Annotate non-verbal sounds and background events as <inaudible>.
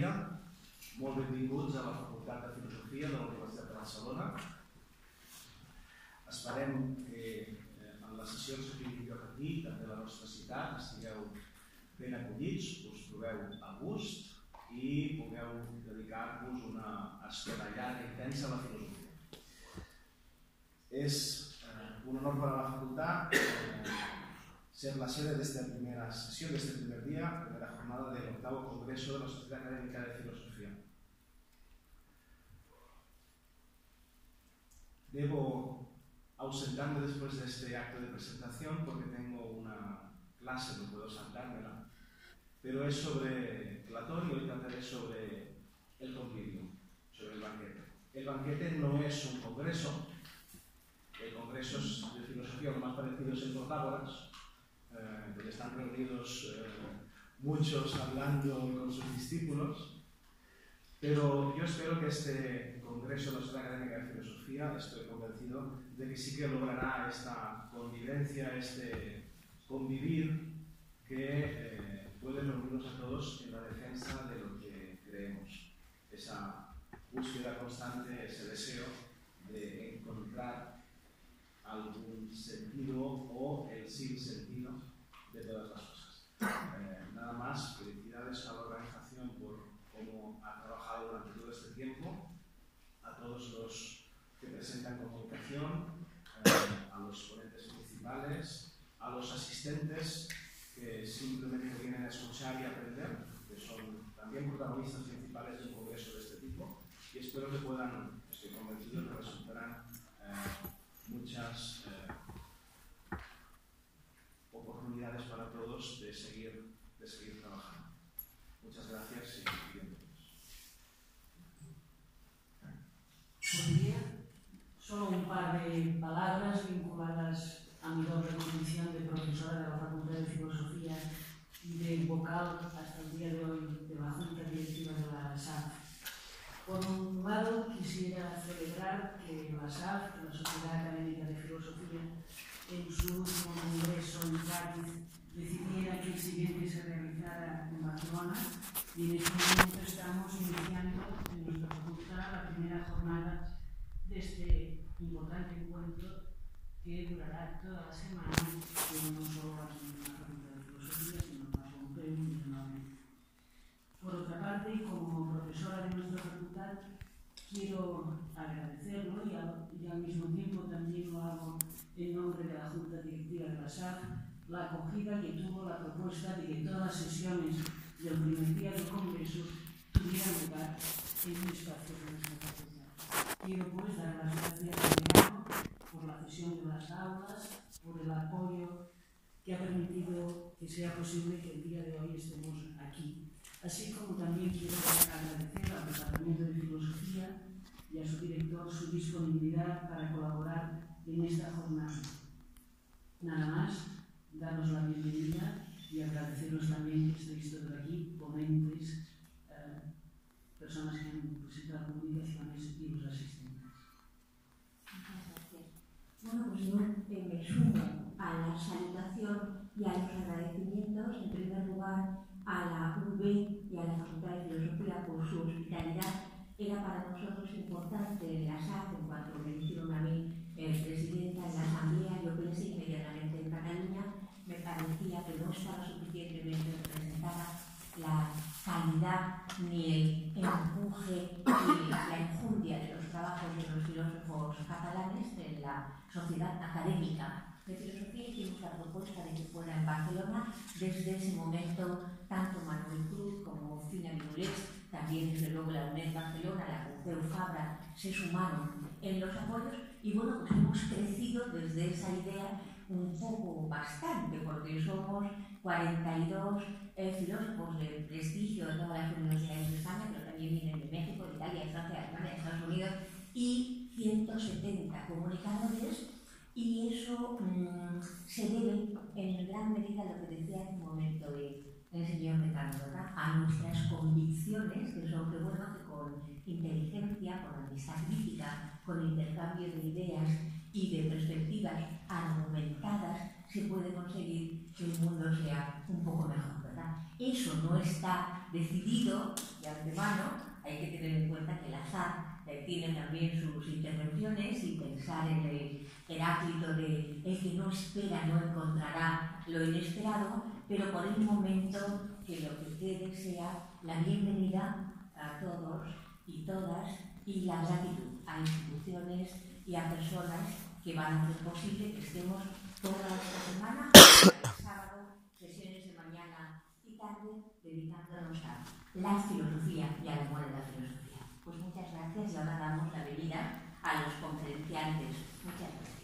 dia. Molt benvinguts a la Facultat de Filosofia de la Universitat de Barcelona. Esperem que eh, en les sessions que tingueu aquí, també a la nostra ciutat, estigueu ben acollits, us trobeu a gust i pugueu dedicar-vos una estona llarga i intensa a la filosofia. És eh, un honor per a la facultat eh, ser la sede de esta primera sesión, de este primer día, primera jornada del octavo Congreso de la Sociedad Académica de Filosofía. Debo ausentarme después de este acto de presentación porque tengo una clase, no puedo saltármela, pero es sobre Platón y hoy trataré sobre el convivio, sobre el banquete. El banquete no es un congreso, el congreso de filosofía lo más parecido es el Protágoras, donde están reunidos eh, muchos hablando con sus discípulos, pero yo espero que este Congreso de la Sociedad Académica de Filosofía, estoy convencido de que sí que logrará esta convivencia, este convivir que eh, puede reunirnos a todos en la defensa de lo que creemos. Esa búsqueda constante, ese deseo de encontrar algún sentido o el sin sentido de todas las cosas. Eh, nada más, felicidades a la organización por cómo ha trabajado durante todo este tiempo, a todos los que presentan comunicación, eh, a los ponentes principales, a los asistentes que simplemente vienen a escuchar y aprender, que son también protagonistas principales de un congreso de este tipo, y espero que puedan, para todos de seguir, de seguir trabajando. Muchas gracias y. Podría solo un par de palabras vinculadas a mi doble condición de profesora de la Facultad de Filosofía y de vocal hasta el día de hoy de la Junta Directiva de la SAF. Por un lado, quisiera celebrar que la SAF, la Sociedad Académica de Filosofía, en su último congreso en Cádiz, decidiera que el siguiente se realizara en Barcelona y en este momento estamos iniciando en nuestra facultad la primera jornada de este importante encuentro que durará toda la semana, y no solo la Facultad de Filosofía, sino Pompeu y Por otra parte, como profesora de nuestra facultad, quiero agradecerlo y al mismo tiempo también lo hago en nombre de la Junta Directiva de la SAF, la acogida que tuvo la propuesta de que todas las sesiones del primer día del Congreso tuvieran lugar en un espacio de nuestra facultad. Quiero pues dar las gracias decano por la cesión de las aulas, por el apoyo que ha permitido que sea posible que el día de hoy estemos aquí. Así como también quiero agradecer al Departamento de Filosofía y a su director su disponibilidad para colaborar en esta jornada. Nada más, daros la bienvenida y agradeceros también que estéis todos aquí, ponentes, eh, personas que han presentado comunicaciones y los asistentes. Muchas gracias. Bueno, pues yo me sumo a la salutación y a los agradecimientos, en primer lugar, a la UB y a la Facultad de Filosofía por su hospitalidad. Era para nosotros importante la SAC, en cuanto me dijeron a mí el presidenta en la Asamblea, yo pensé inmediatamente en Cataluña, me parecía que no estaba suficientemente representada la calidad ni el empuje ni la enjundia de los trabajos de los filósofos catalanes en la sociedad académica de filosofía hicimos la propuesta de que fuera en Barcelona. Desde ese momento, tanto Manuel Cruz como Fina Minulés, también desde luego la UNED Barcelona, la Pompeu Fabra, se sumaron en los apoyos y bueno, pues hemos crecido desde esa idea un poco bastante, porque somos 42 eh, filósofos de prestigio de todas las universidades de España, pero también vienen de México, de Italia, de Francia, de Alemania, de Estados Unidos, y 170 comunicadores y eso mmm, se debe en gran medida a lo que decía hace un momento el, señor ¿verdad? a nuestras convicciones, que son que bueno, que con inteligencia, con amistad crítica, con intercambio de ideas y de perspectivas argumentadas, se puede conseguir que el mundo sea un poco mejor, ¿verdad? Eso no está decidido de antemano, hay que tener en cuenta que el azar tiene también sus intervenciones y pensar en el Heráclito de el que no espera no encontrará lo inesperado, pero por el momento que lo que quede sea la bienvenida a todos y todas y la gratitud instituciones y a personas que van a hacer posible que estemos toda esta semana, <coughs> sábado, sesiones de mañana y tarde, dedicándonos a la filosofía y al amor de la filosofía. Pues muchas gracias y ahora damos la venida a los conferenciantes. Muchas gracias.